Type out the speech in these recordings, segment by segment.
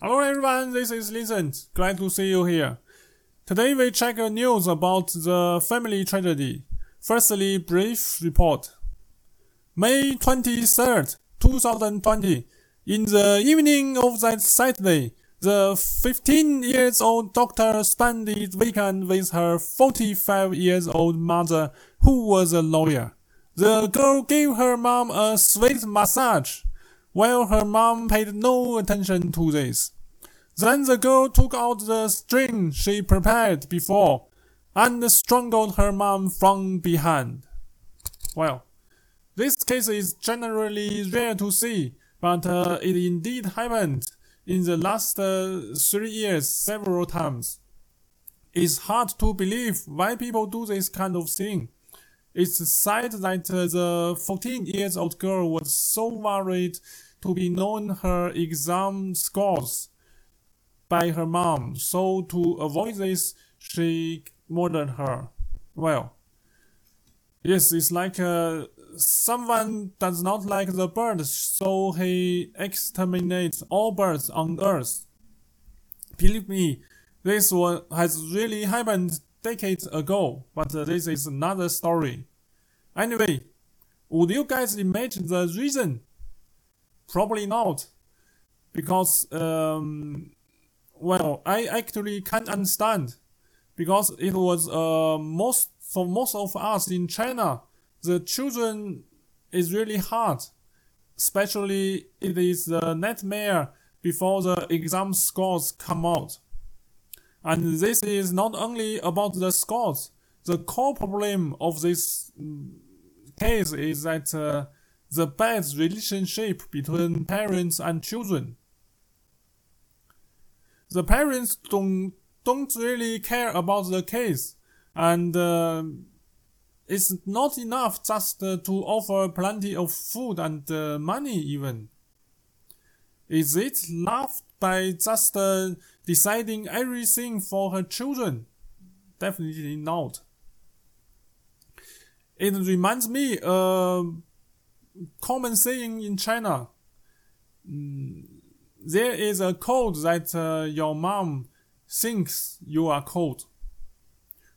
Hello everyone, this is Vincent. Glad to see you here. Today we check news about the family tragedy. Firstly, brief report. May 23rd, 2020. In the evening of that Saturday, the 15 years old doctor spent the weekend with her 45 years old mother, who was a lawyer. The girl gave her mom a sweet massage while her mom paid no attention to this. Then the girl took out the string she prepared before and strangled her mom from behind. Well, this case is generally rare to see, but uh, it indeed happened in the last uh, three years several times. It's hard to believe why people do this kind of thing. It's sad that uh, the 14 years old girl was so worried to be known her exam scores by her mom, so to avoid this, she murdered her. Well, yes, it's like uh, someone does not like the birds, so he exterminates all birds on Earth. Believe me, this one has really happened decades ago, but uh, this is another story. Anyway, would you guys imagine the reason? Probably not, because um, well, I actually can't understand, because it was uh most for most of us in China, the children is really hard, especially it is the nightmare before the exam scores come out. And this is not only about the scores. The core problem of this case is that uh, the bad relationship between parents and children. The parents don't don't really care about the case, and uh, it's not enough just uh, to offer plenty of food and uh, money even. Is it love by just uh, deciding everything for her children? Definitely not. It reminds me uh, common saying in China. Mm, there is a code that uh, your mom thinks you are cold.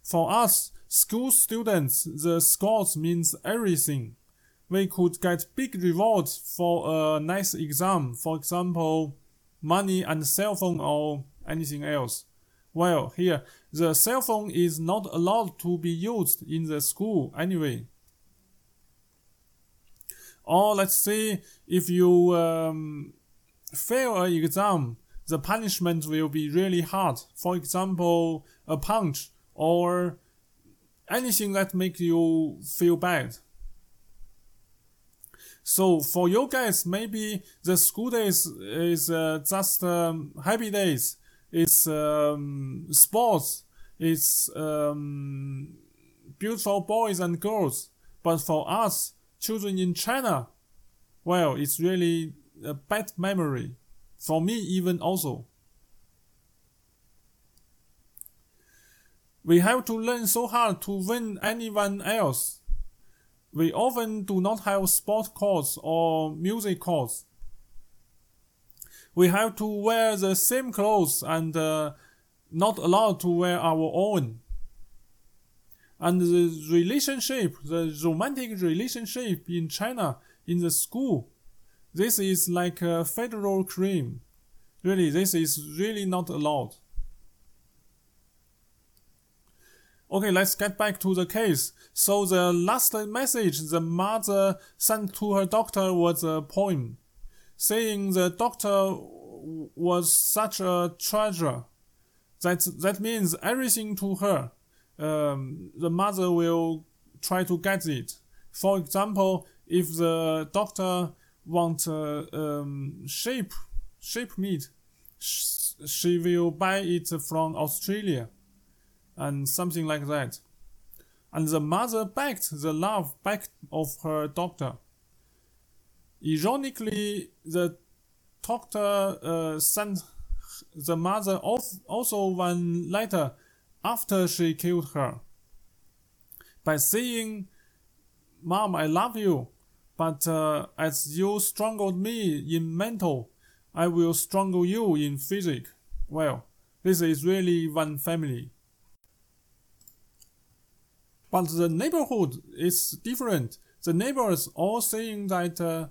For us school students, the scores means everything. We could get big rewards for a nice exam, for example, money and cell phone or anything else. Well, here, the cell phone is not allowed to be used in the school anyway. Or let's say if you um, fail an exam, the punishment will be really hard. For example, a punch or anything that makes you feel bad. So for you guys, maybe the school days is uh, just um, happy days. It's um, sports. It's um, beautiful boys and girls. But for us, children in China, well, it's really a bad memory. For me, even also. We have to learn so hard to win anyone else. We often do not have sport courts or music courts. We have to wear the same clothes and uh, not allowed to wear our own. And the relationship, the romantic relationship in China in the school this is like a federal crime. Really, this is really not allowed. Okay, let's get back to the case. So the last message the mother sent to her doctor was a poem, saying the doctor was such a treasure. That that means everything to her. Um, the mother will try to get it. For example, if the doctor wants uh, um, sheep sheep meat, she will buy it from Australia, and something like that. And the mother begged the love back of her doctor. Ironically, the doctor uh, sent the mother also one letter after she killed her by saying, Mom, I love you. But uh, as you strangled me in mental, I will strangle you in physics. Well, this is really one family. But the neighborhood is different. The neighbors all saying that uh,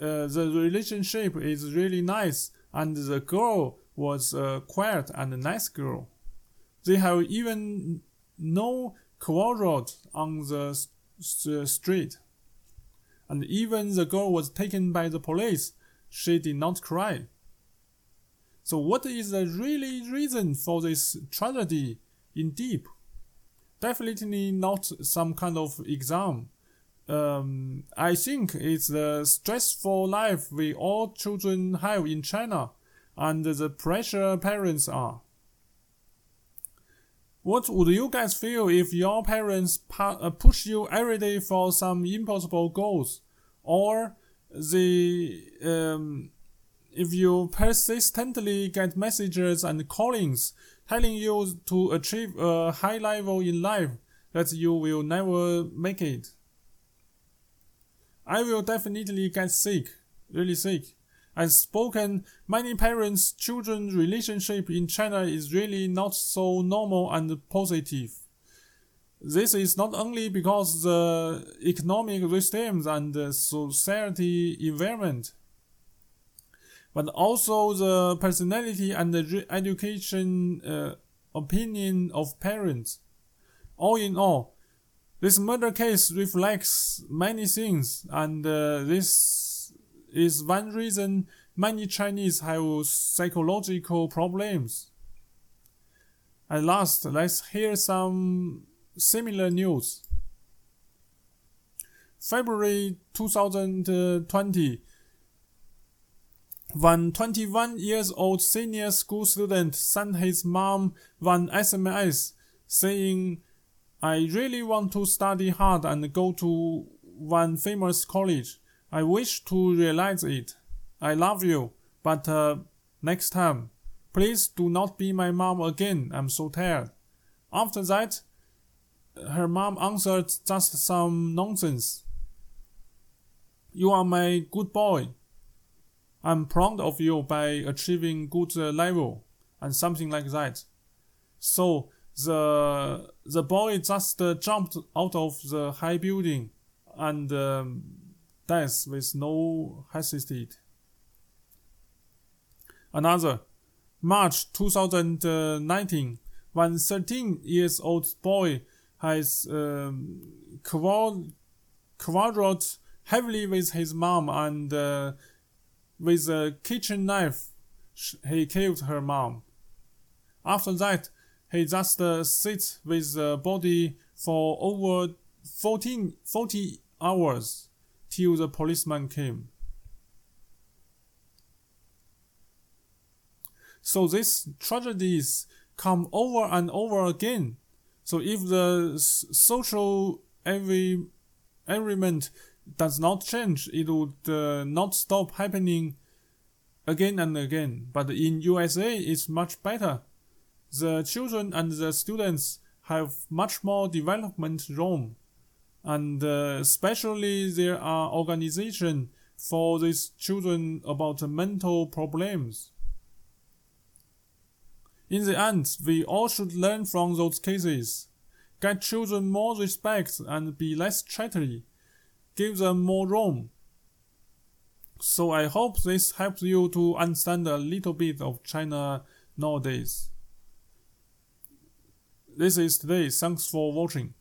uh, the relationship is really nice and the girl was a quiet and nice girl. They have even no quarrel on the, the street. And even the girl was taken by the police, she did not cry. So what is the really reason for this tragedy in deep? Definitely not some kind of exam. Um, I think it's the stressful life we all children have in China and the pressure parents are. What would you guys feel if your parents uh, push you every day for some impossible goals? Or the, um, if you persistently get messages and callings telling you to achieve a high level in life that you will never make it? I will definitely get sick, really sick. As spoken, many parents children relationship in China is really not so normal and positive. This is not only because the economic systems and the society environment, but also the personality and the education uh, opinion of parents. All in all, this murder case reflects many things, and uh, this is one reason many Chinese have psychological problems. At last, let's hear some similar news. February 2020, one 21 years old senior school student sent his mom one SMS saying I really want to study hard and go to one famous college. I wish to realize it. I love you, but uh, next time, please do not be my mom again. I'm so tired. After that, her mom answered just some nonsense. You are my good boy. I'm proud of you by achieving good uh, level and something like that. So the the boy just uh, jumped out of the high building and um, died with no hesitate. Another March 2019, one 13 years old boy has um, quarreled heavily with his mom and uh, with a kitchen knife he killed her mom. After that, he just uh, sits with the body for over 14, 40 hours till the policeman came. So these tragedies come over and over again. So if the social environment does not change, it would uh, not stop happening again and again. But in USA, it's much better the children and the students have much more development room, and uh, especially there are organizations for these children about mental problems. In the end, we all should learn from those cases. Get children more respect and be less chatty. Give them more room. So I hope this helps you to understand a little bit of China nowadays. This is today. Thanks for watching.